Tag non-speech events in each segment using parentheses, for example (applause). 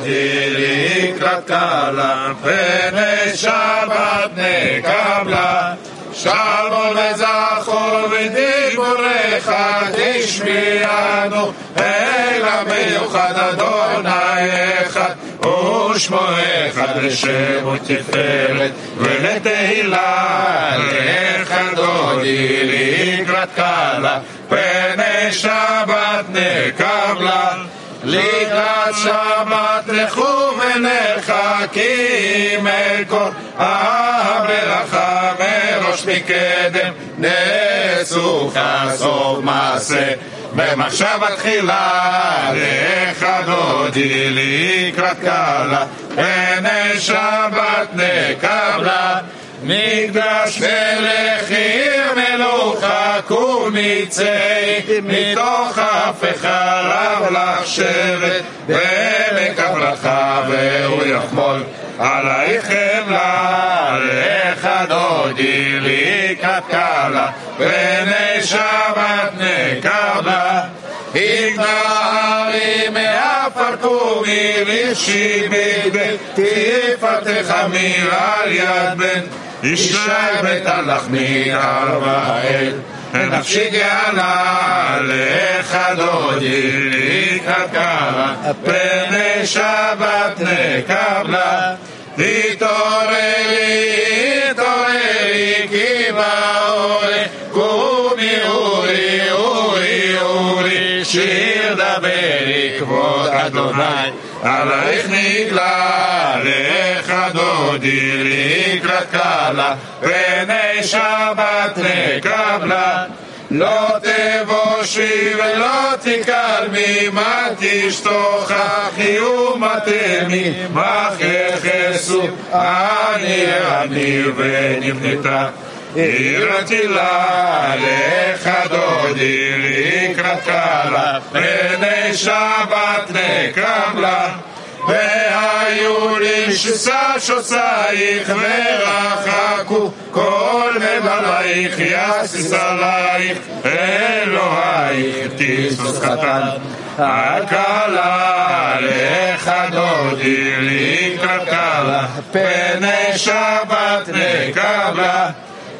דודי לקראת קלה, פני שבת נקבלה. שלום וזכור ודיבורך תשמיענו, אל המיוחד אדוני אחד, ושמו אחד לשם ותפארת ולתהילה, לך דודי לקראת קלה, פני שבת נקבלה. לקראת שבת לכו ונרחקים אל כל הברכה מראש מקדם. נסוכה סוף מעשה. במחשבה תחילה לך דודי לקראת קלה פני שבת נקבלה מקדש מלך עיר מלוכה קומיצי מתוך אף חלב לך שבט ומקבלך והוא יחמול. עלייך חמלה לך דודי לקראת קלה פני שבת נקבלה התנערי מעפר קומי רישי בית תפתח על יד בן ישי בית הלחמי ארבעאל נפשי גאלה לך דודי לקראת קלה פני שבת נקבלה תתעוררי, תתעוררי כי באורי קומי אורי אורי אורי שיר דברי כבוד אדוני עלייך נגלה לך דודי לקראת קלה פני שבת נקבלה לא תבושי ולא תקלמי, מה תשתוכחי ומתמי, מה ככסו, אני אני ונבנתה. עירתי לה לך דודי לקראת קלה, פני שבת נקבלה. והיו לי ששושייך ורחקו כל מבלייך יסיס עלייך אלוהיך תיסוס קטן הקלה לך דודי לקראת קלה פני שבת נקבלה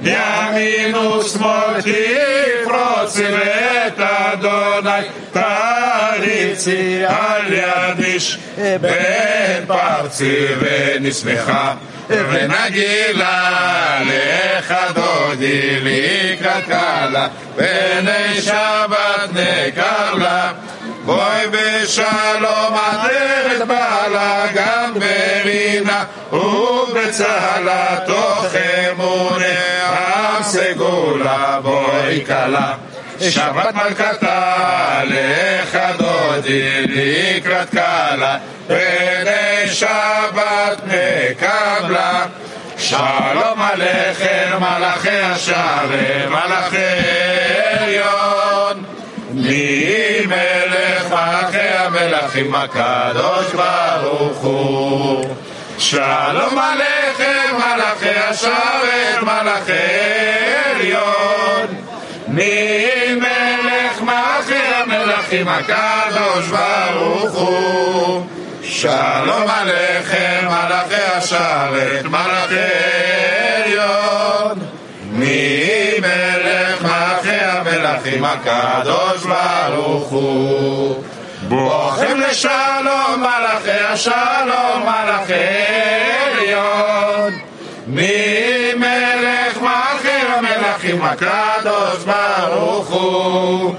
ימין ושמאל תפרוצי ואת אדוני. תריצי על יד איש בן פרצי ונשמחה. ונגילה לך דודי לקראת קלה פני שבת נקבלה בואי בשלום עטרת בעלה גם ברינה ובצהלה תוך אמונה עם סגולה בואי כלה. שבת מלכתה לך דודי לקראת קלה פני שבת נקבלה שלום עליכם מלאכי השער מלאכי עליון. מי מלך מלאכי המלכים הקדוש ברוך הוא. שלום עליכם מלאכי השרת מלאכי עליון. מי מלך מלאכי המלכים הקדוש ברוך הוא? שלום עליכם מלאכי השרת מלאכי עליון. מי מלך מלאכי המלכים הקדוש ברוך הוא בואכם לשלום מלאכי השלום מלאכי עליון. מי מלך מלכי המלכים הקדוש ברוך הוא.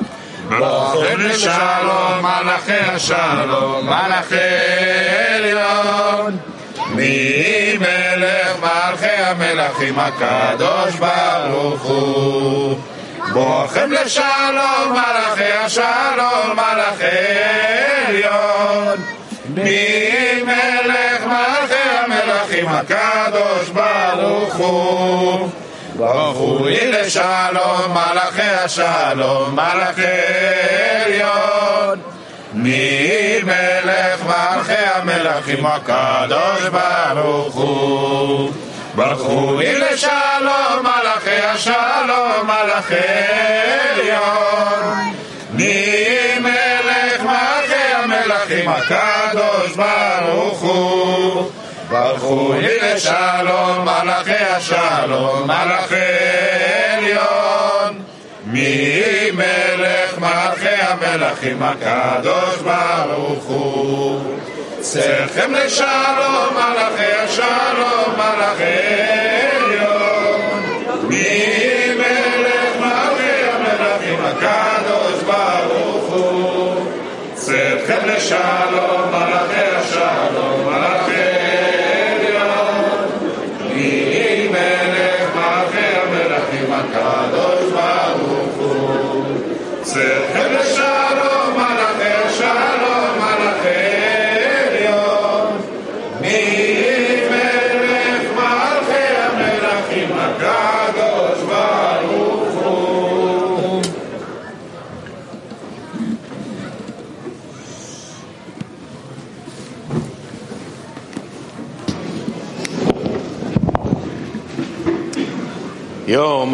בואכם לשלום מלאכי השלום מלאכי עליון. מי מלך מלכי המלכים הקדוש ברוך הוא בואכם לשלום מלאכי השלום מלאכי עליון. מי מלך מלכי המלכים הקדוש ברוך הוא. ברכו לי לשלום מלאכי השלום מלאכי עליון. מי מלך מלכי המלכים הקדוש ברוך הוא ברכו לי לשלום מלאכי השלום מלאכי עליון מי מלך מלכי המלכים הקדוש ברוך הוא. ברכו לי לשלום, מלאכי השלום, מלאכי עליון. מי מלך מלאכי המלכים הקדוש ברוך הוא. צריכם לשלום, מלאכי השלום, מלאכי עליון. מי מלך מלאכי המלכים הקדוש ברוך הוא. צריכם לשלום, מלאכי השלום, Yom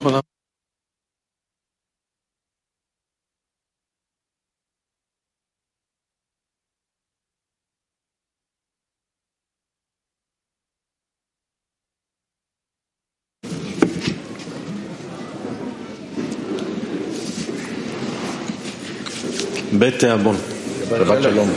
הש... בית תיאבון. שבת שלום.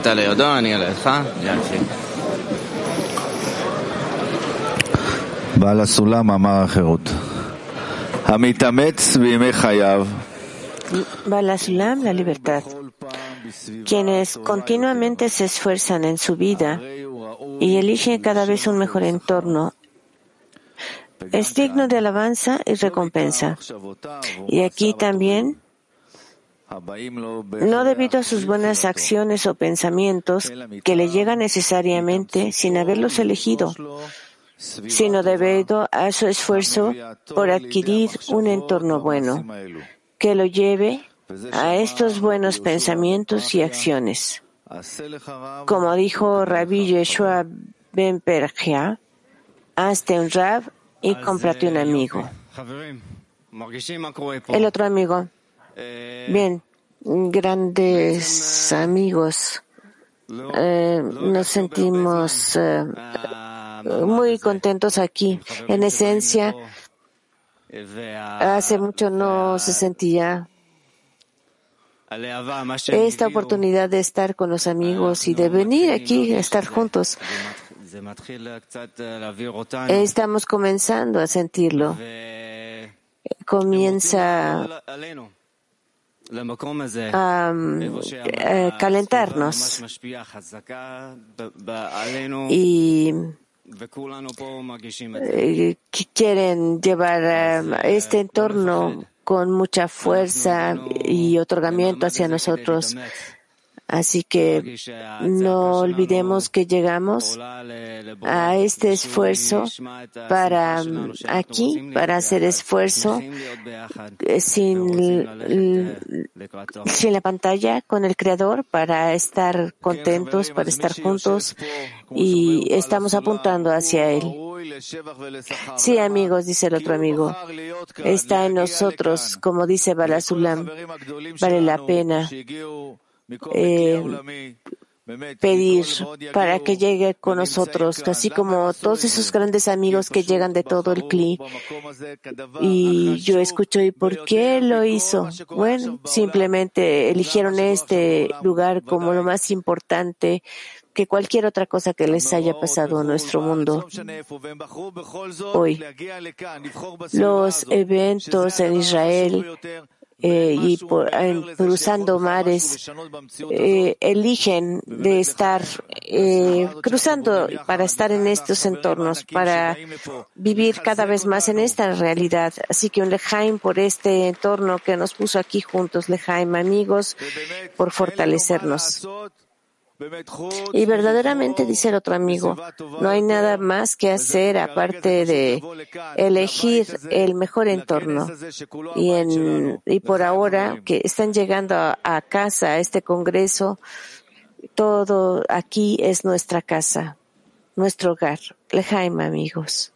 אתה לידו, אני לידך? יופי. בעל הסולם אמר החירות. המתאמץ בימי חייו, Bala Sulam, la libertad. Quienes continuamente se esfuerzan en su vida y eligen cada vez un mejor entorno, es digno de alabanza y recompensa. Y aquí también, no debido a sus buenas acciones o pensamientos que le llegan necesariamente sin haberlos elegido, sino debido a su esfuerzo por adquirir un entorno bueno que lo lleve a estos buenos pensamientos y acciones. Como dijo Rabbi Yeshua Ben Pergia, hazte un rab y cómprate un amigo. El otro amigo. Bien, grandes amigos. Eh, nos sentimos eh, muy contentos aquí. En esencia, hace mucho no se sentía esta oportunidad de estar con los amigos y de venir aquí a estar juntos. Estamos comenzando a sentirlo. Comienza eh, calentarnos y eh, quieren llevar este entorno con mucha fuerza y otorgamiento hacia nosotros. Así que no olvidemos que llegamos a este esfuerzo para mm, aquí, para hacer esfuerzo eh, sin, la pantalla con el Creador, para estar contentos, para estar juntos y estamos apuntando hacia Él. Sí, amigos, dice el otro amigo, está en nosotros, como dice Balasulam, vale la pena eh, pedir para que llegue con nosotros, así como todos esos grandes amigos que llegan de todo el CLI. Y yo escucho, ¿y por qué lo hizo? Bueno, simplemente eligieron este lugar como lo más importante que cualquier otra cosa que les haya pasado en nuestro mundo hoy. Los eventos en Israel eh, y por, cruzando mares eh, eligen de estar eh, cruzando para estar en estos entornos, para vivir cada vez más en esta realidad. Así que un lejaim por este entorno que nos puso aquí juntos, lejaim amigos, por fortalecernos. Y verdaderamente, dice el otro amigo, no hay nada más que hacer aparte de elegir el mejor entorno. Y, por ahora que están llegando a, a casa, a este congreso, todo aquí es nuestra casa, nuestro hogar. Lejaim, amigos.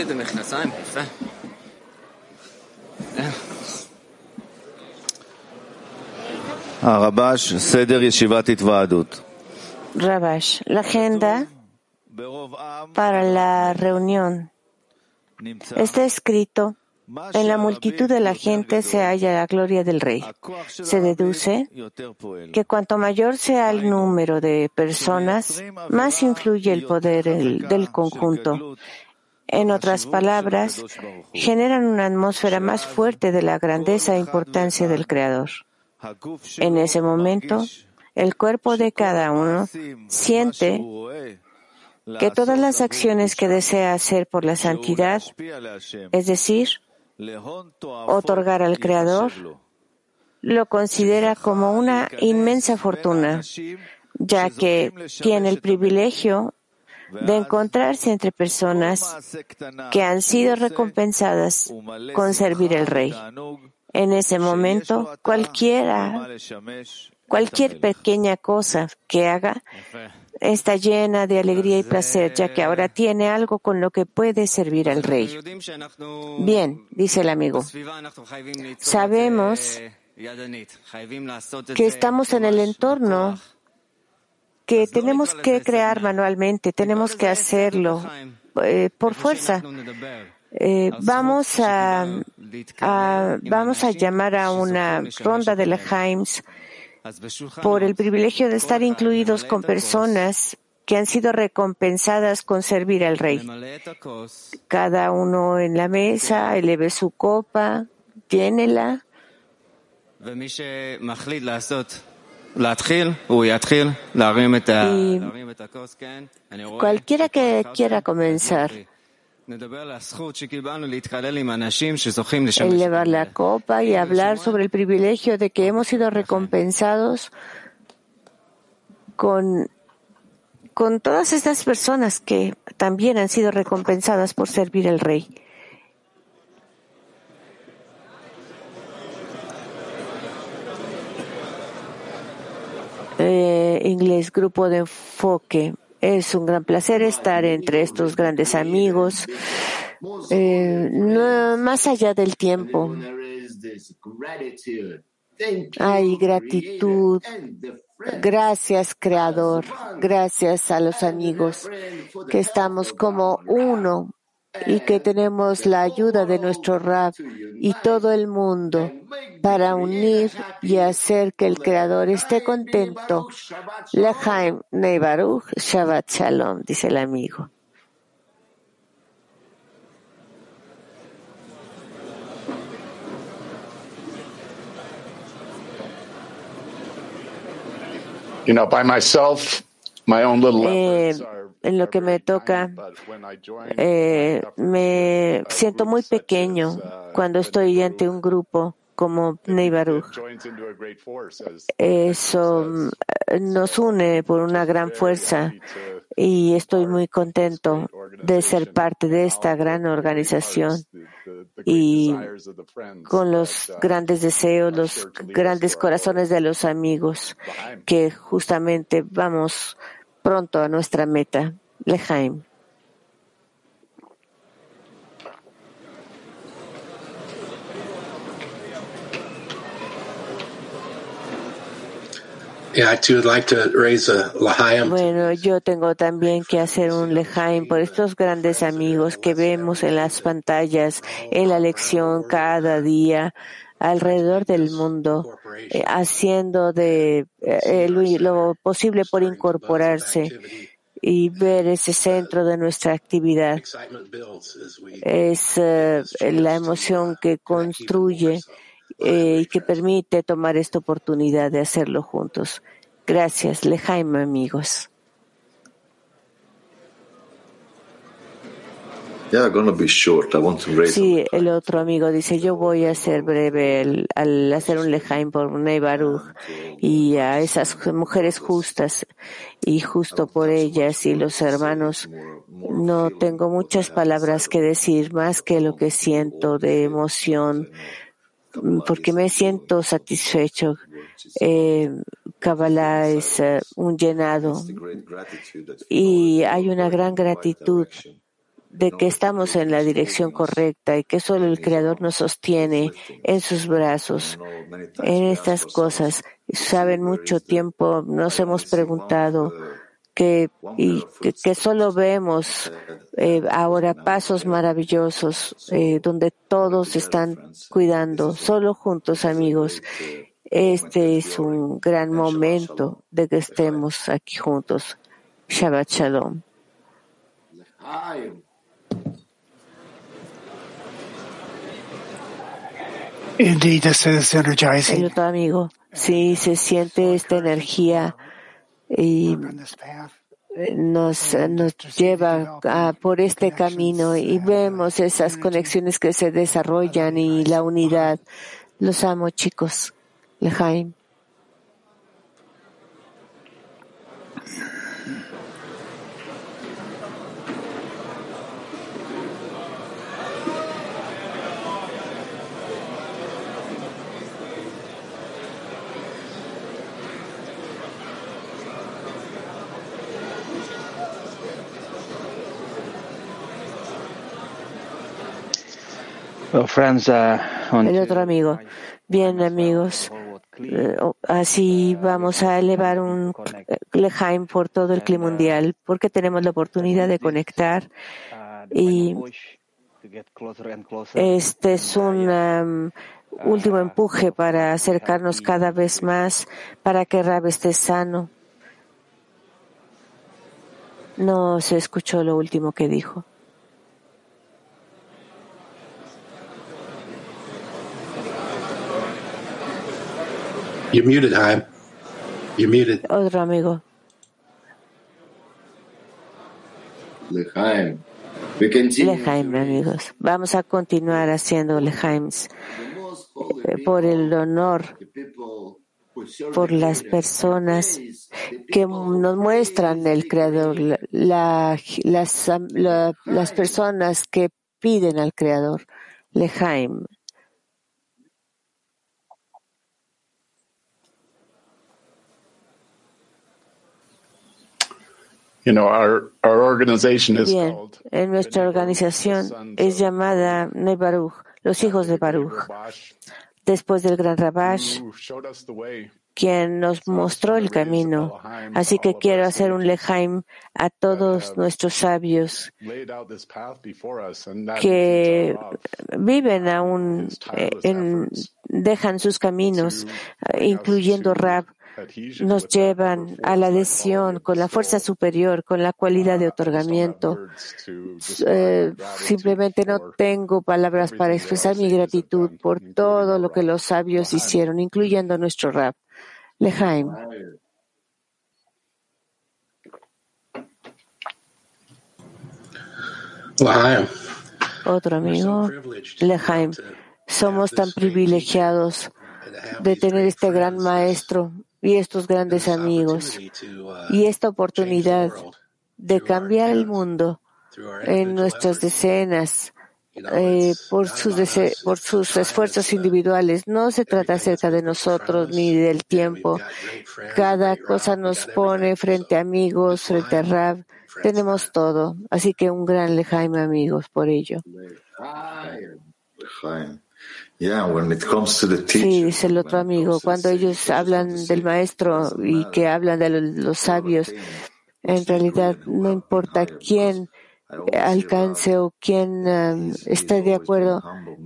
את המכנסיים, יפה. הרבש, סדר ישיבת התוועדות. Rabash, la agenda ברוב עם para la reunión נמצא está escrito en la multitud de la gente se halla la gloria del rey. הכוח של Se הרבים deduce יותר פועל. que cuanto mayor sea el número de personas, más influye el poder el- del conjunto. En otras palabras, generan una atmósfera más fuerte de la grandeza e importancia del Creador. En ese momento, el cuerpo de cada uno siente que todas las acciones que desea hacer por la santidad, es decir, otorgar al Creador, lo considera como una inmensa fortuna, ya que tiene el privilegio de encontrarse entre personas que han sido recompensadas con servir al Rey. En ese momento, cualquiera, cualquier pequeña cosa que haga está llena de alegría y placer, ya que ahora tiene algo con lo que puede servir al Rey. Bien, dice el amigo. Sabemos que estamos en el entorno que tenemos que crear manualmente, tenemos que hacerlo eh, por fuerza. Eh, vamos, a, vamos a llamar a una ronda de la Jaims por el privilegio de estar incluidos con personas que han sido recompensadas con servir al rey. Cada uno en la mesa eleve su copa, llénela. Y cualquiera que quiera comenzar, el llevar la copa y hablar sobre el privilegio de que hemos sido recompensados con, con todas estas personas que también han sido recompensadas por servir al rey. Inglés, grupo de enfoque. Es un gran placer estar entre estos grandes amigos, eh, más allá del tiempo. Hay gratitud. Gracias, Creador. Gracias a los amigos que estamos como uno y que tenemos la ayuda de nuestro Rab y todo el mundo para unir y hacer que el Creador esté contento. Lechaim Neibaruch Shabbat Shalom, dice el amigo. You know, by myself, my own little Eh, efforts are en lo que me toca, eh, me siento muy pequeño cuando estoy ante un grupo como Neibaruch. Eso mm, nos une por una gran fuerza y estoy muy contento de ser parte de esta gran organización y con los grandes deseos, los grandes corazones de los amigos que justamente vamos pronto a nuestra meta. Lejaim. Yeah, I would like to raise a. Bueno, yo tengo también que hacer un lejaim por estos grandes amigos que vemos en las pantallas, en la lección cada día alrededor del mundo, eh, haciendo de eh, lo, lo posible por incorporarse y ver ese centro de nuestra actividad. Es eh, la emoción que construye y que permite tomar esta oportunidad de hacerlo juntos. Gracias, Lejaim, amigos. Yeah, gonna be short. I want to raise Sí, el otro amigo dice, yo voy a ser breve al, al hacer un lejaim por Ney Baruch y a esas mujeres justas y justo por ellas y los hermanos. No tengo muchas palabras que decir más que lo que siento de emoción porque me siento satisfecho. Eh, Kabbalah es eh, un llenado. Y hay una gran gratitud de que estamos en la dirección correcta y que solo el Creador nos sostiene en sus brazos. En estas cosas, saben mucho tiempo, nos hemos preguntado que, y que, solo vemos eh, ahora pasos maravillosos eh, donde todos están cuidando, solo juntos amigos. Este es un gran momento de que estemos aquí juntos. Shabbat Shalom. Indeed, this is energizing. amigo, sí, se siente esta energía y nos, nos lleva por este camino y vemos esas conexiones que se desarrollan y la unidad. Los amo, chicos. Lejaim. El to otro amigo. Bien, amigos. Eh, clear. o- Así vamos a elevar un eh, Lejaim por todo el clima mundial, porque tenemos la oportunidad de conectar. Y-. Este es un um, último empuje para acercarnos cada vez más, para que Rab esté sano. No se escuchó lo último que dijo. You're muted, Haim. You're muted. Otro amigo. L'chaim. We continue amigos. Vamos a continuar haciendo eh, por el honor the people who serve por the las Creator, personas que people who nos muestran el the Creador, la- las, la- las personas que piden al Creador. Lejaim. You know, our, our organization is Bien, called en nuestra organización es llamada Ne Baruch, los hijos de Baruch, después del gran Rabash, quien nos mostró el camino. Así que quiero hacer un lejaim a todos nuestros sabios que viven aún eh, en, dejan sus caminos, incluyendo Rab, nos llevan a la adhesión con la fuerza superior, con la cualidad de otorgamiento. Eh, simplemente no tengo palabras para expresar mi gratitud por todo lo que los sabios hicieron, incluyendo nuestro rap. Lejaim. L'chaim. Otro amigo. to Somos tan privilegiados de tener este gran maestro y estos and grandes this amigos opportunity to uh, y esta change the oportunidad world de cambiar el mundo en individual nuestras efforts. decenas eh, por sus, about dese- us, por sus time esfuerzos individuales. No se trata acerca de put in front nosotros ni del tiempo. Cada cosa nos pone everything. frente a amigos, frente a Rab. friends Tenemos todo. Así que un gran Lejaim, amigos, por ello. Sí, dice el otro amigo, cuando ellos hablan del maestro y que hablan de lo- los sabios, en realidad no importa quién alcance o quién um, esté de acuerdo,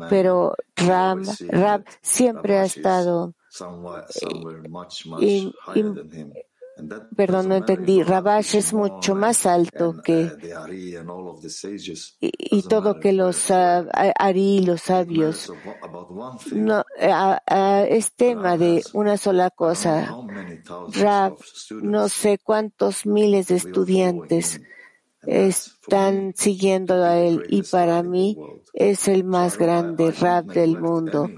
pero Ram, Rab siempre ha estado, somewhere, somewhere perdón, no entendí, Rabash es mucho más alto que, uh, y, todo que los ah, where. a- Ari, los sabios, no, ah, ah, es tema de una sola cosa. Rab, no sé cuántos miles de estudiantes están siguiendo a él y para mí es el más grande Rab del mundo.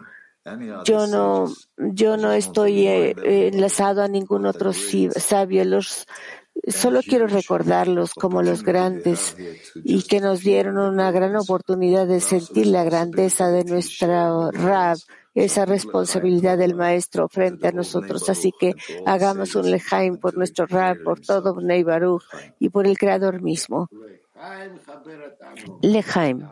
Yo no, yo no estoy eh, enlazado a ningún otro sabio. Los, solo quiero recordarlos como los grandes y que nos dieron una gran oportunidad de sentir la grandeza de nuestra Rab, esa responsabilidad del uh, maestro frente a nosotros. Así que hagamos un lejaim por nuestro Rab, por todo. Bnei Baruch y por el Creador mismo. Lejaim.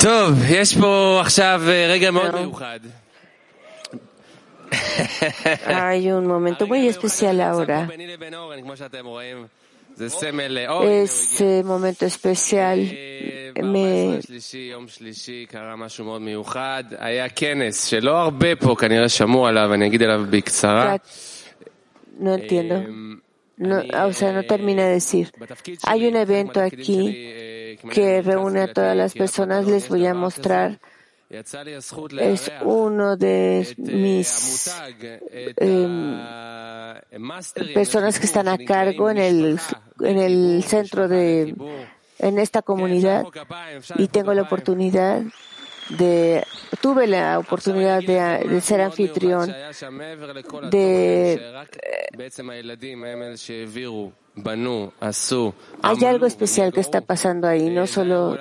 טוב, יש פה עכשיו אה, רגע מאוד No. מיוחד. Hay un momento muy especial ahora. ביני לבין אורן, כמו שאתם רואים, זה סמל אה, אורן. הוא Ese momento especial הגיע. me, ב-14 לשלישי, יום שלישי, קרה משהו מאוד מיוחד. היה כנס שלא הרבה פה כנראה שמעו עליו, אני אגיד עליו בקצרה. no entiendo. אמ, No, אני, o sea, no termina de decir. בתפקיד Hay שלי, un evento חלק מהתפקידים aquí שלי, אה, כמנהל que reúne a todas las personas, les voy a mostrar. Es uno de mis eh, personas que están a cargo en el, en el centro de, en esta comunidad y tengo la oportunidad de, tuve la oportunidad de, ser anfitrión de eh, hay algo especial que está pasando ahí, no solo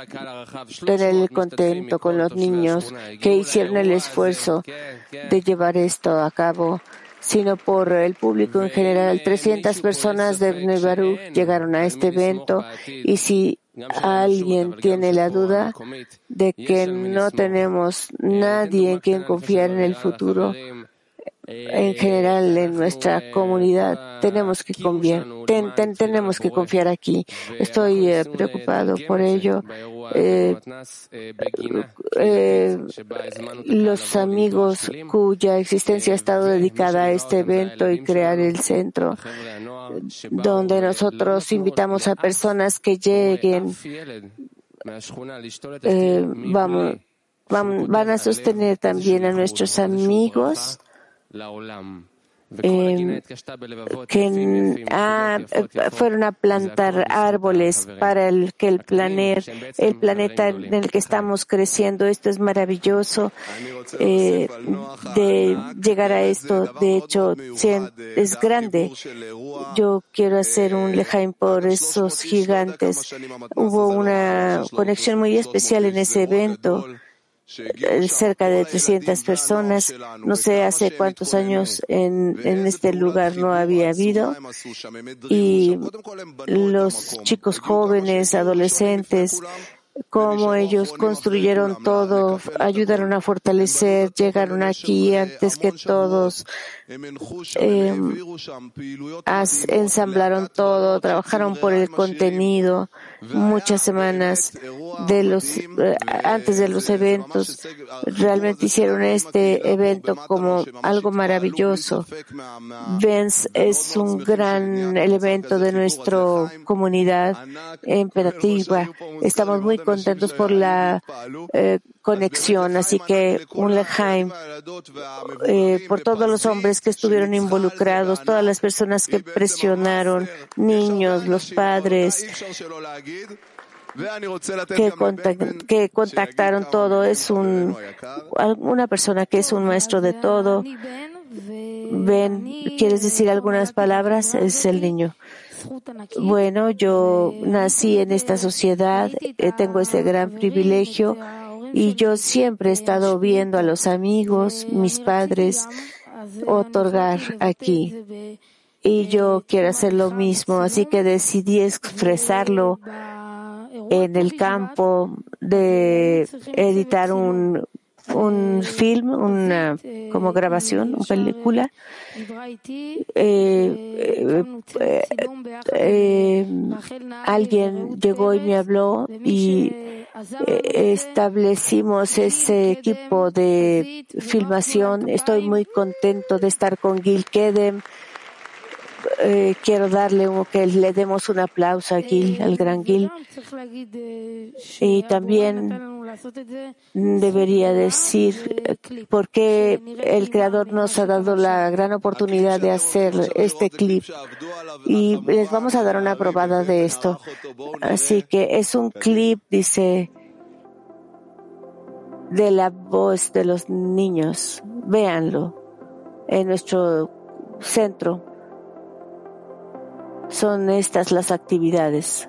tener el contento con los niños que hicieron el esfuerzo de llevar esto a cabo, sino por el público en general. 300 personas de Bnei llegaron a este evento y si alguien tiene la duda de que no tenemos nadie en quien confiar en el futuro, en general en nuestra comunidad tenemos que confiar, ten- ten- tenemos que confiar aquí. Estoy eh, preocupado por ello. Eh, eh, los amigos cuya existencia ha estado dedicada a este evento y crear el centro, donde nosotros invitamos a personas que lleguen, eh, vamos, van, van a sostener también a nuestros amigos eh, que ah, fueron a plantar árboles para el que el planeta, el planeta en el que estamos creciendo. Esto es maravilloso eh, de llegar a esto. De hecho, es grande. Yo quiero hacer un lejaim por esos gigantes. Hubo una conexión muy especial en ese evento cerca de 300 personas. No sé hace cuántos años en, en este lugar no había habido. Y los chicos jóvenes, adolescentes, cómo ellos construyeron todo, ayudaron a fortalecer, llegaron aquí antes que todos, eh, as- ensamblaron todo, trabajaron por el contenido muchas semanas de los, eh, antes de los eventos. Realmente hicieron este evento como algo maravilloso. Benz es un gran elemento de nuestra comunidad imperativa. Estamos muy contentos por la eh, conexión, así que un lejaim eh, por todos los hombres que estuvieron involucrados, todas las personas que presionaron, niños, los padres, que, contac- que contactaron todo. Es un, una persona que es un maestro de todo. Ven, ¿quieres decir algunas palabras? Es el niño. Bueno, yo nací en esta sociedad, eh, tengo ese gran privilegio y yo siempre he estado viendo a los amigos, mis padres, otorgar aquí. Y yo quiero hacer lo mismo, así que decidí expresarlo en el campo de editar un, un film, una como grabación, una película. Eh, eh, eh, alguien llegó y me habló y eh, establecimos ese equipo de filmación. Estoy muy contento de estar con Gil Kedem. Eh, quiero darle un, que le demos un aplauso a Gil, al gran Gil. Y también debería decir eh, por qué el Creador nos ha dado la gran oportunidad de hacer este clip. Y les vamos a dar una probada de esto. Así que es un clip, dice. de la voz de los niños. Véanlo en nuestro centro. Son estas las actividades.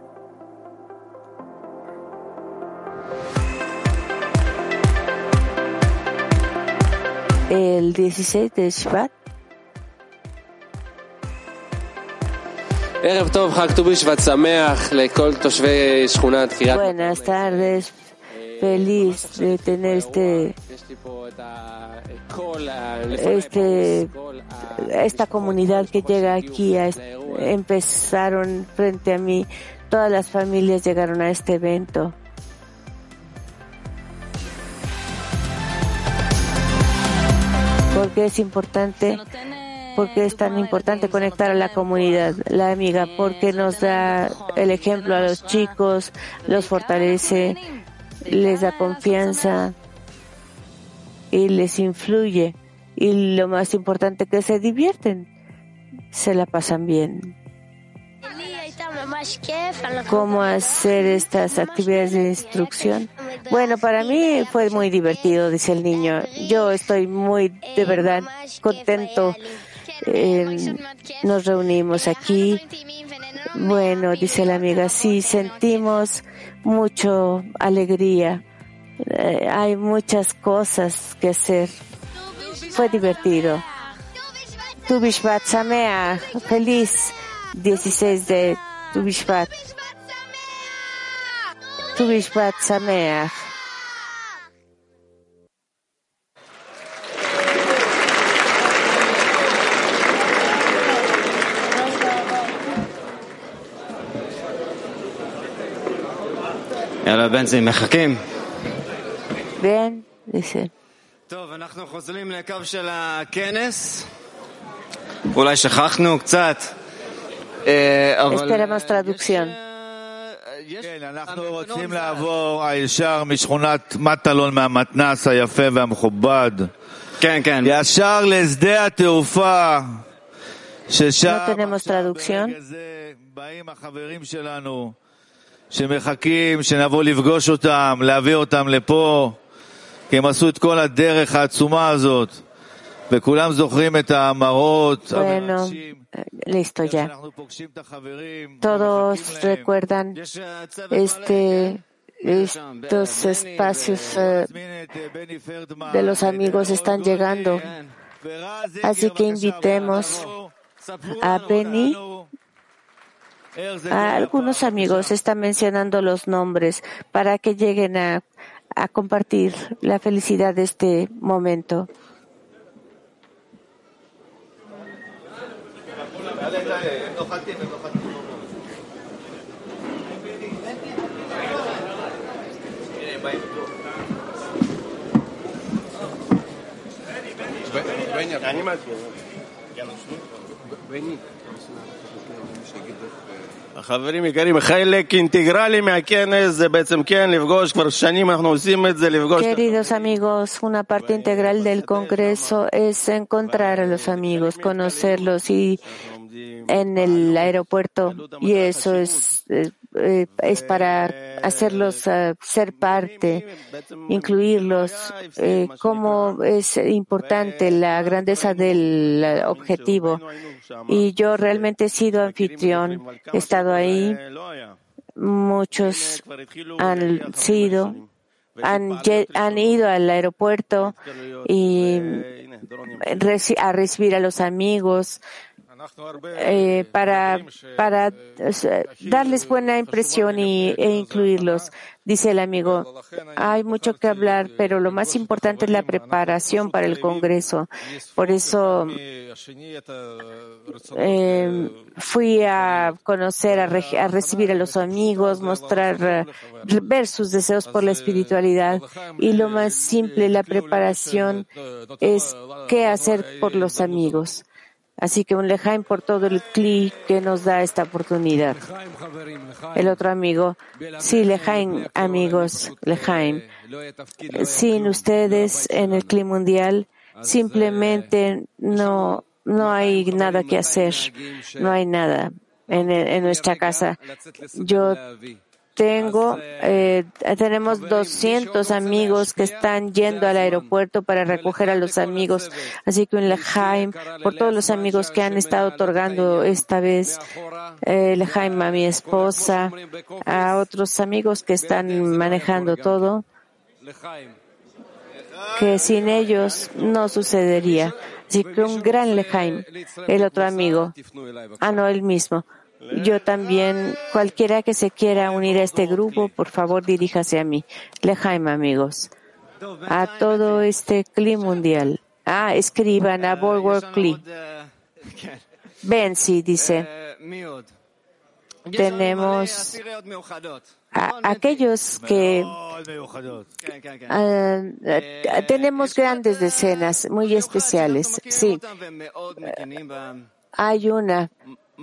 El 16 de Shvat. Buenas tardes, feliz de tener este, este esta comunidad que llega aquí. A, empezaron frente a mí, todas las familias llegaron a este evento. Porque es importante porque es tan importante conectar a la comunidad, la amiga, porque nos da el ejemplo a los chicos, los fortalece, les da confianza y les influye. Y lo más importante que se divierten, se la pasan bien. ¿Cómo hacer estas actividades de instrucción? Bueno, para mí fue muy divertido, dice el niño. Yo estoy muy, de verdad, contento. Eh, nos reunimos aquí. Bueno, dice la amiga, sí, sentimos mucho alegría. Eh, hay muchas cosas que hacer. Fue divertido. Tu Bishvat Sameach, feliz 16 de Tu Bishvat. Tu יאללה, בנזי, מחכים. Bien, dice. טוב, אנחנו חוזרים לקו של הכנס. אולי שכחנו קצת. אה, אבל... יש- כן, אנחנו רוצים לעבור הישר משכונת מטלון מהמתנס היפה והמכובד, כן, כן. ישר לשדה התעופה, ששם No tenemos traducción. ברגע זה באים החברים שלנו שמחכים שנבוא לפגוש אותם, להביא אותם לפה, כי הם עשו את כל הדרך העצומה הזאת, וכולם זוכרים את המראות Bueno, המרגשים. eh, listo ya. אנחנו פוגשים את החברים, Todos ומחכים להם. recuerdan יש אה, צוות este, מלא, estos בני espacios ו- eh, נזמין את, אה, בני פרדמן, de los את, אה, amigos están אהוד גודי, llegando. כן. ורז Así אינגר, que בבקשה, invitemos בואו, ספרו a לנו, Benny. Algunos amigos están mencionando los nombres para que lleguen a, compartir la felicidad de este momento. חברים יקרים, חלק אינטגרלי מהכנס זה בעצם כן לפגוש, כבר שנים אנחנו עושים את זה, לפגוש... Queridos amigos, una parte integral del Congreso es encontrar a los amigos, conocerlos y en el aeropuerto y eso es, eh, eh, es para hacerlos eh, ser parte, incluirlos, eh, cómo es importante la grandeza del eh, objetivo. Y yo realmente he sido anfitrión, he estado ahí, muchos han sido, han, han ido al aeropuerto y a recibir a los amigos eh, para, eh, darles buena impresión y, e incluirlos. Dice el amigo, hay mucho que hablar, pero lo más importante es la preparación para el Congreso. Por eso eh, fui a conocer, a, a recibir a los amigos, mostrar, ver sus deseos por la espiritualidad. Y lo más simple, la preparación, es qué hacer por los amigos. Así que un lejaim por todo el cli que nos da esta oportunidad. El otro amigo, sí, lejaim, amigos, lejaim. Sin ustedes en el cli mundial, simplemente no, no hay nada que hacer. No hay nada en, en nuestra casa. Yo tengo, eh, tenemos 200 amigos que están yendo al aeropuerto para recoger a los amigos. Así que un lejaim por todos los amigos que han estado otorgando esta vez, eh, lejaim a mi esposa, a otros amigos que están manejando todo, que sin ellos no sucedería. Así que un gran lejaim, el otro amigo. Ah, no, el mismo. Yo también, cualquiera que se quiera unir a este grupo, por favor diríjase a mí. Lejaim, amigos. A todo este CLI mundial. Ah, escriban a Bulwark CLI. Benzi dice. Tenemos a aquellos que ah, tenemos grandes decenas muy especiales. Sí, hay una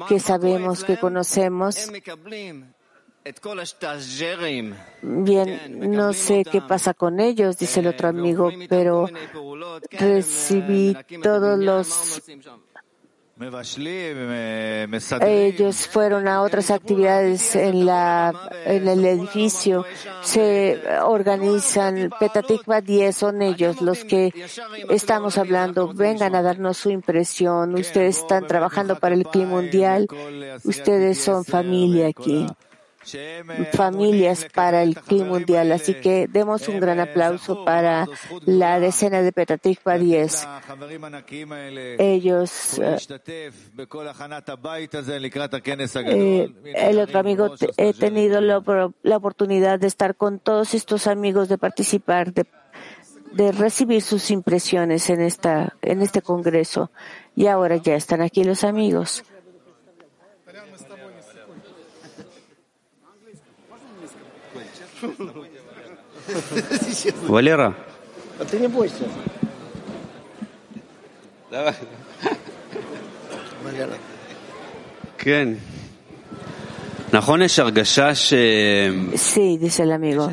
que sabemos, que conocemos. Bien, no sé qué pasa con ellos, dice el otro amigo, pero recibí todos los ellos fueron a otras actividades en, la, en el edificio, se organizan, Petatikva 10 son ellos los que estamos hablando. Vengan a darnos su impresión. Ustedes están trabajando para el clima mundial. Ustedes son familia aquí familias para el clima mundial. Así que demos un gran aplauso para la decena de Petatikva 10. Ellos, eh, el otro amigo, he tenido la, oportunidad de estar con todos estos amigos, de participar, de, de recibir sus impresiones en esta, en este congreso. Y ahora ya están aquí los amigos. Валера. А ты не бойся. Давай. Валера. כן. Sí, dice el amigo.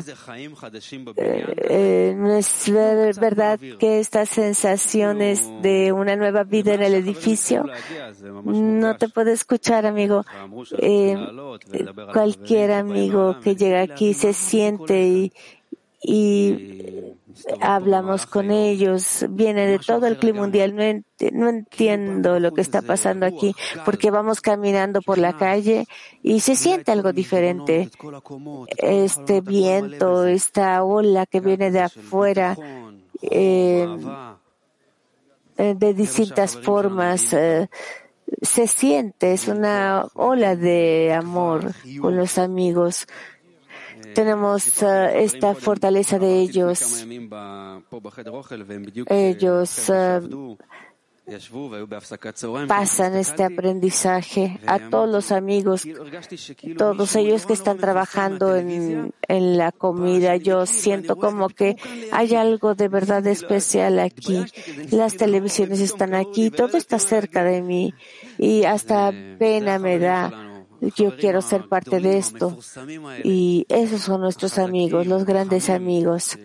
Eh, no es verdad que estas sensaciones de una nueva vida en el edificio. No te puedo escuchar, amigo. Eh, cualquier amigo que llega aquí se siente y, y hablamos con ellos, viene de todo el clima mundial. No, ent no, entiendo lo que está pasando aquí, porque vamos caminando por la calle y se siente algo diferente. Este viento, esta ola que viene de afuera, eh, de distintas formas. Eh, se siente, es una ola de amor con los amigos tenemos uh, esta fortaleza de ellos. Ellos uh, pasan este aprendizaje a todos los amigos, todos ellos que están trabajando en, en, la comida. Yo siento como que hay algo de verdad especial aquí. Las televisiones están aquí, todo está cerca de mí y hasta pena me da yo quiero ser parte de esto. Y esos son nuestros amigos, los grandes amigos.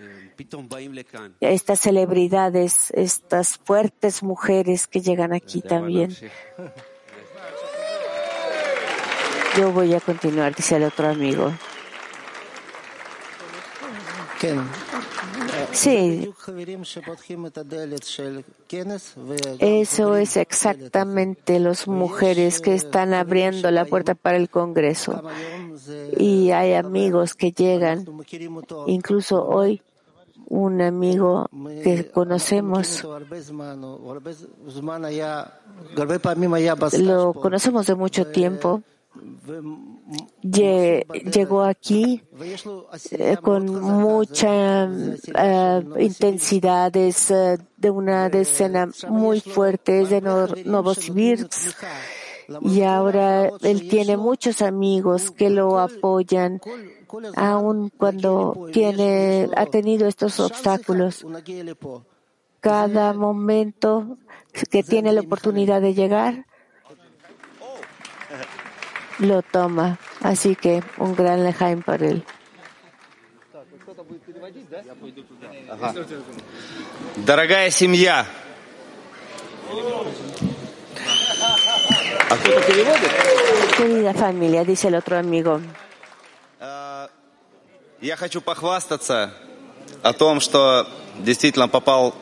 Estas celebridades, estas fuertes mujeres que llegan aquí también. Yo voy a continuar, dice el otro amigo. Sí, eso es exactamente las mujeres que están abriendo la puerta para el Congreso. Y hay amigos que llegan, incluso hoy un amigo que conocemos, lo conocemos de mucho tiempo llegó aquí eh, con mucha uh, intensidad, es uh, de una decena muy fuerte, de Novosibirsk. Y ahora él tiene muchos amigos que lo apoyan, aun cuando tiene, ha tenido estos obstáculos. Cada momento que tiene la oportunidad de llegar, lo toma. Así que un gran lejaim para él. Дорогая семья, Querida familia, dice el otro amigo. Я хочу похвастаться о том, что действительно попал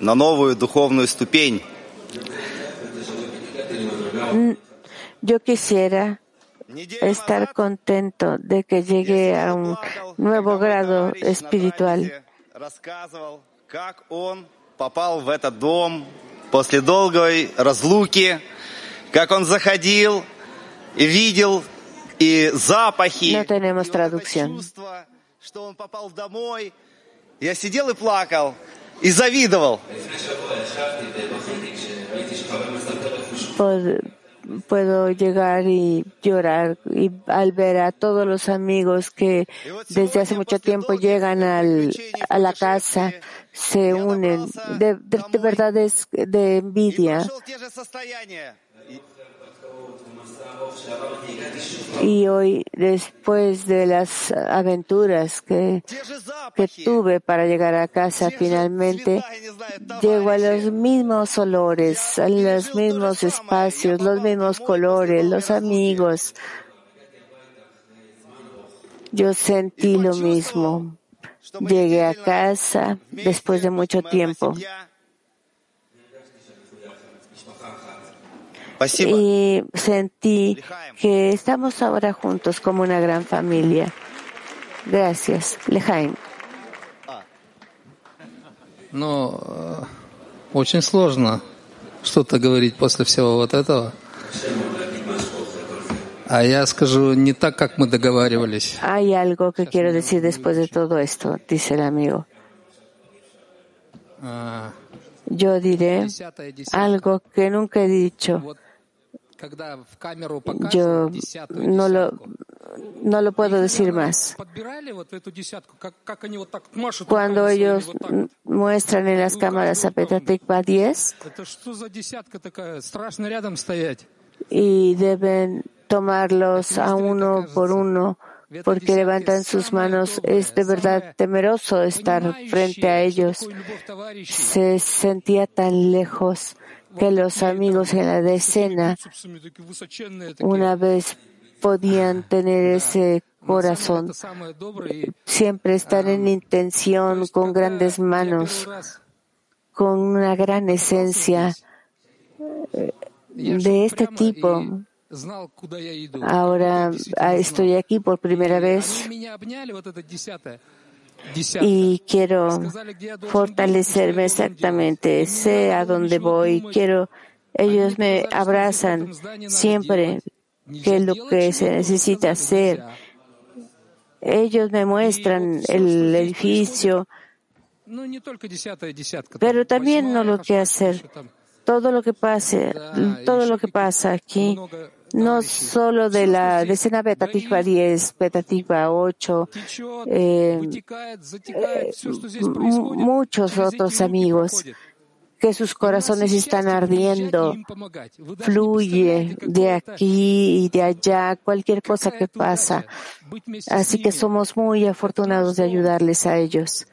на новую духовную ступень. Mm, Yo quisiera estar contento de que llegue a un nuevo grado espiritual. Рассказывал, как он попал в этот дом после долгой разлуки, как он заходил и видел и запахи, No tenemos traducción. чувства, что он попал домой. Я сидел и плакал, и завидовал. Pod- puedo llegar y llorar y al ver a todos los amigos que desde hace mucho tiempo llegan al, a la casa, se unen. De, de- de verdad es de envidia. Y hoy, después de las aventuras que, que tuve para llegar a casa, finalmente llego a los mismos olores, a los mismos espacios, los mismos colores, los amigos. Yo sentí lo mismo. Llegué a casa después de mucho tiempo Y sentí que estamos ahora juntos como una gran familia. Gracias. Lejaim. (laughs) Ну, э, очень сложно что-то говорить после всего вот этого. А я скажу не так, как мы договаривались. Hay algo que quiero decir después de todo esto, dice el amigo. А, Yo diré algo que nunca he dicho. Yo no lo, no lo puedo decir más. Cuando ellos muestran en las cámaras a Petatikva 10 y deben tomarlos a uno por uno porque levantan sus manos. Es de verdad temeroso estar frente a ellos. Se sentía tan lejos que los amigos en la decena una vez podían tener ese corazón. Siempre están en intención, con grandes manos, con una gran esencia eh, de este tipo. Ahora ah, estoy aquí por primera vez y quiero fortalecerme exactamente. Sé a dónde voy. Quiero, ellos me abrazan siempre que lo que se necesita hacer. Ellos me muestran el edificio, pero también no lo que hacer. Todo lo que pase, todo lo que pasa aquí no solo de la decena Petatikva 10, Petatikva 8, muchos otros amigos que sus corazones están ardiendo, fluye de aquí y de allá, cualquier cosa que pasa. Así que somos muy afortunados de ayudarles a ellos.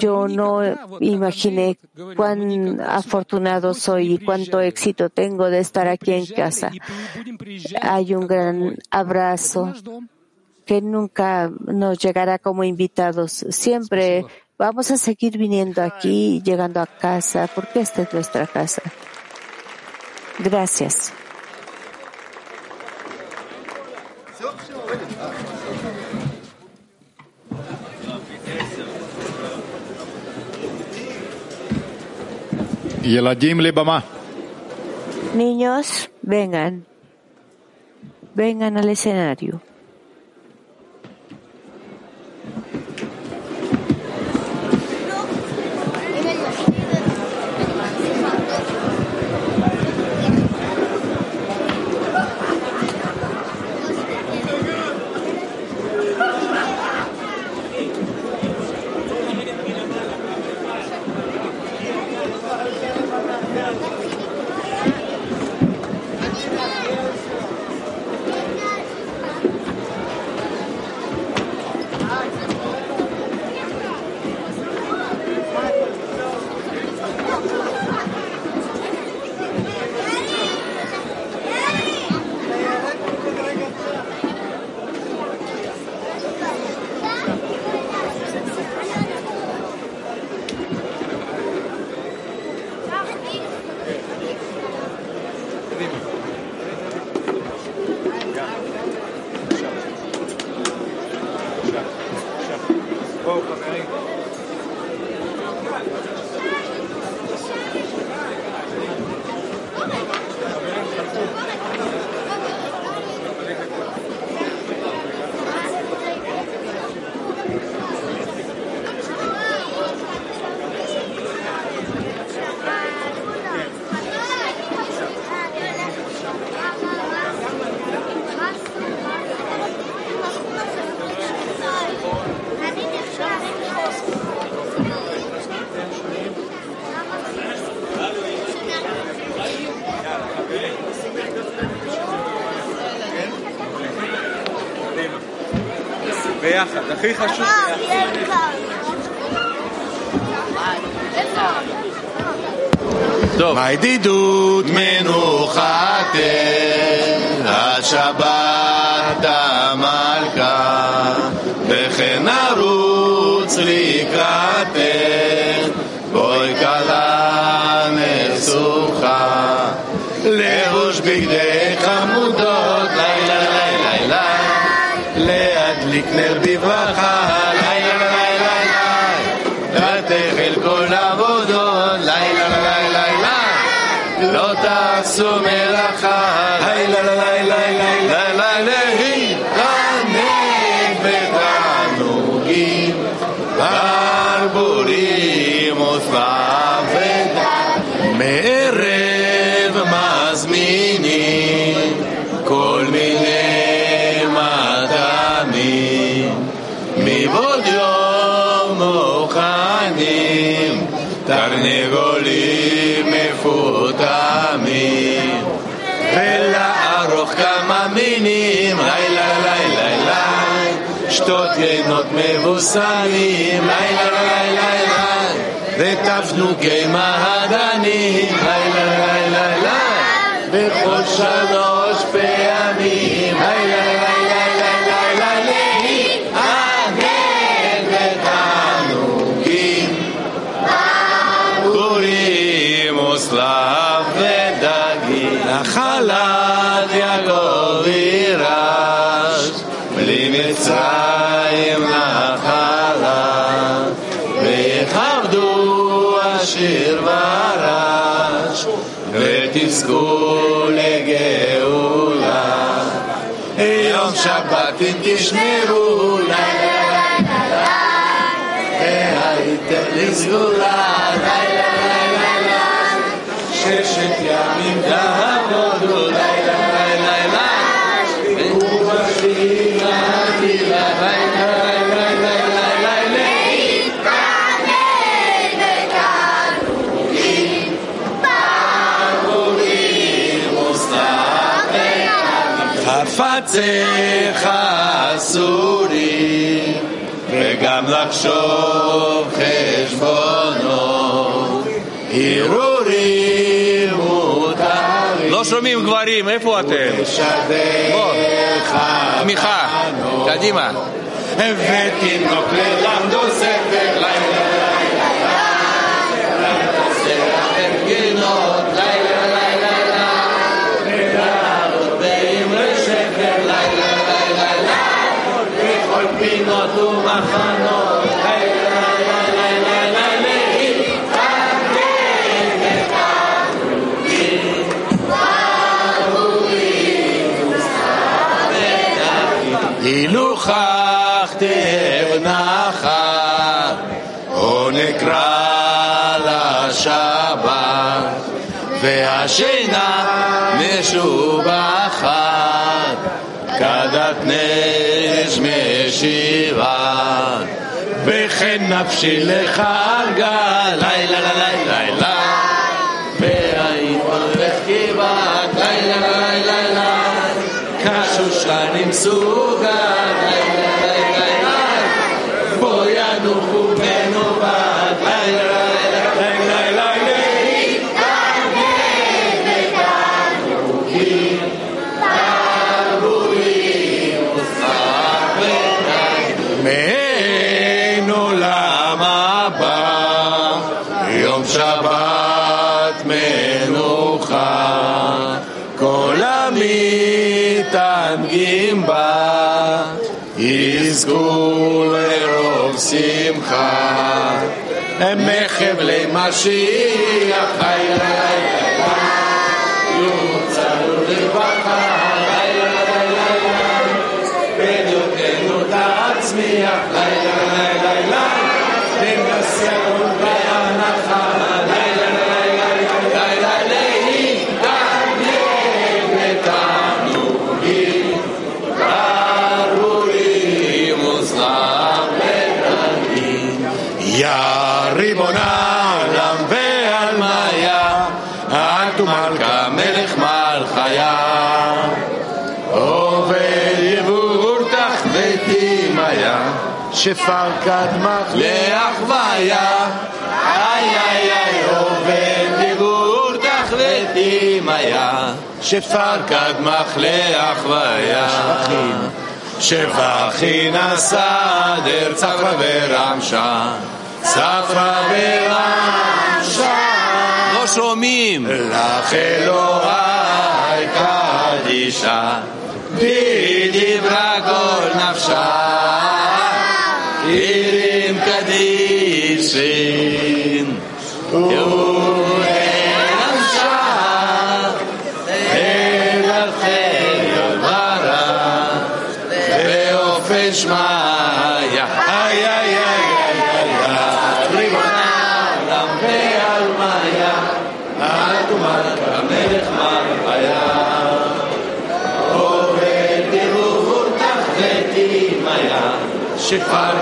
Yo no imaginé cuán afortunado soy y cuánto éxito tengo de estar aquí en casa. Hay un gran abrazo que nunca nos llegará como invitados. Siempre vamos a seguir viniendo aquí, llegando a casa, porque esta es nuestra casa. Gracias. Niños, vengan. Vengan al escenario. הכי חשוב. ביחד. מהידידות מנוחתך, השבת המלכה, וכן נרוץ לקראתך, בואי כלה נסוכה, לבוש בגדי תעשו מלאכה, לילה לילה לילה לילה, להתענג בתענוגים, ברבורים ודם, מערב מזמינים כל מיני מטעמים, מבעוד יום מוכנים, תרנגולים מפותמים, ולערוך כמה מינים, לילה לילה לילה, שתות יינות מבוסמים, לילה לילה לילה, ותפנוקי מעדנים, לילה לילה לילה, בכל שלוש פעמים, לילה ותזכו לגאולה. יום שבת אם תשמרו, אסורים, וגם לחשוב חשבונות, הרהורים מותרים. לא שומעים גברים, איפה אתם? בוא, תמיכה, קדימה. ותינוק ללמדו ספר הילוכך תבנך, או נקרא לשבת, והשינה משובחת, כדת נש וכן נפשי לך הרגה, לילה לילה לילה, והיית הולך כמעט, לילה לילה לילה, כשושנים סוגה, is guler of simcha em mechev le mashiach hayrei Yeah, like שפר קדמך לאחוויה, איי איי איי עובר דיגור תכלתים היה, שפר קדמך לאחוויה. נשא דר צפרא ורמשה, צפרא ורמשה. לא שומעים. לך אלוהי קדישה, די דיברה כל נפשה. sehen. Oh. Shifar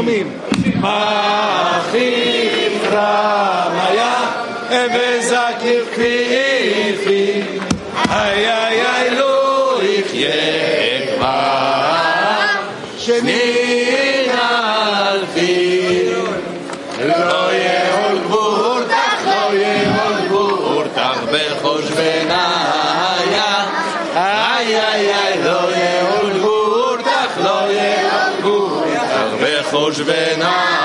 שומעים. מלאכי חמיה, וזכיר כפי, איי איי איי לא יחיה כבר. Auschwitz.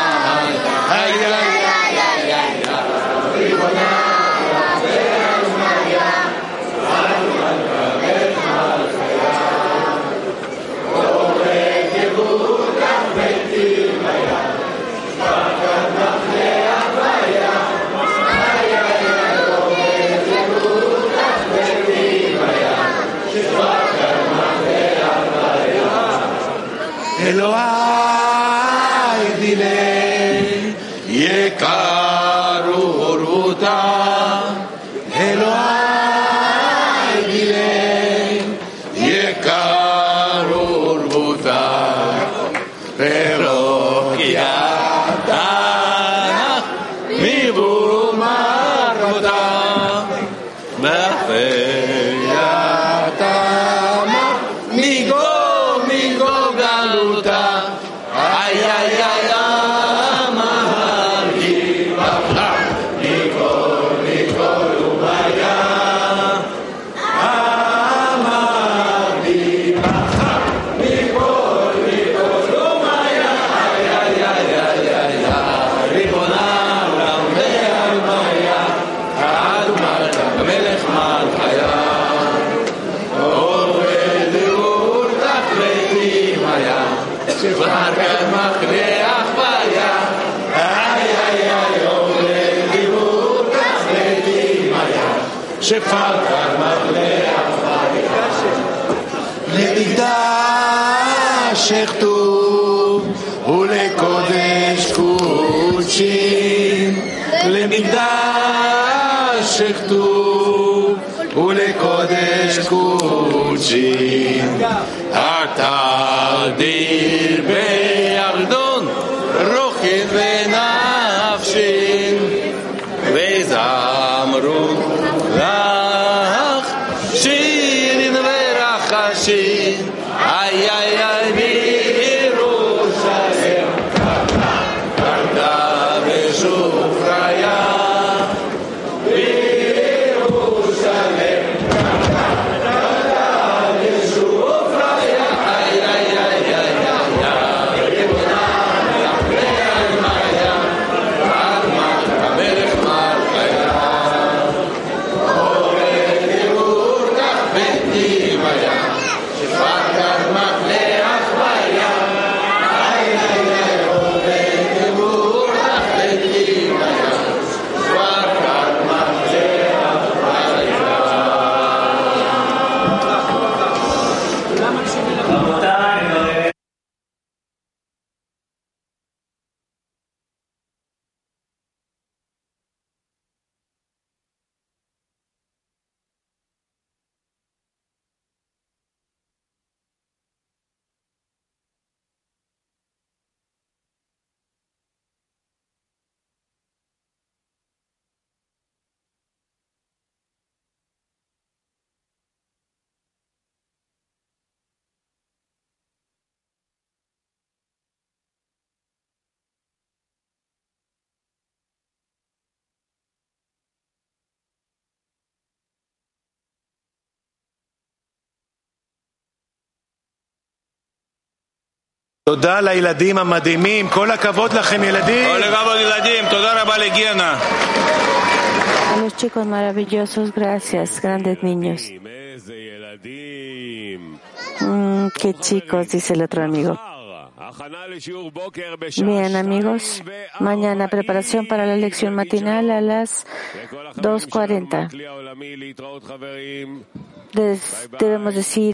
Ay, ay, ay. תודה לילדים המדהימים, כל הכבוד לכם ילדים. כל הכבוד ילדים, תודה רבה לגנה. A los chicos maravillosos, gracias, grandes niños. Mm, qué chicos, dice el otro amigo. Bien, amigos, mañana preparación para la lección matinal a las 2.40. Des- debemos decir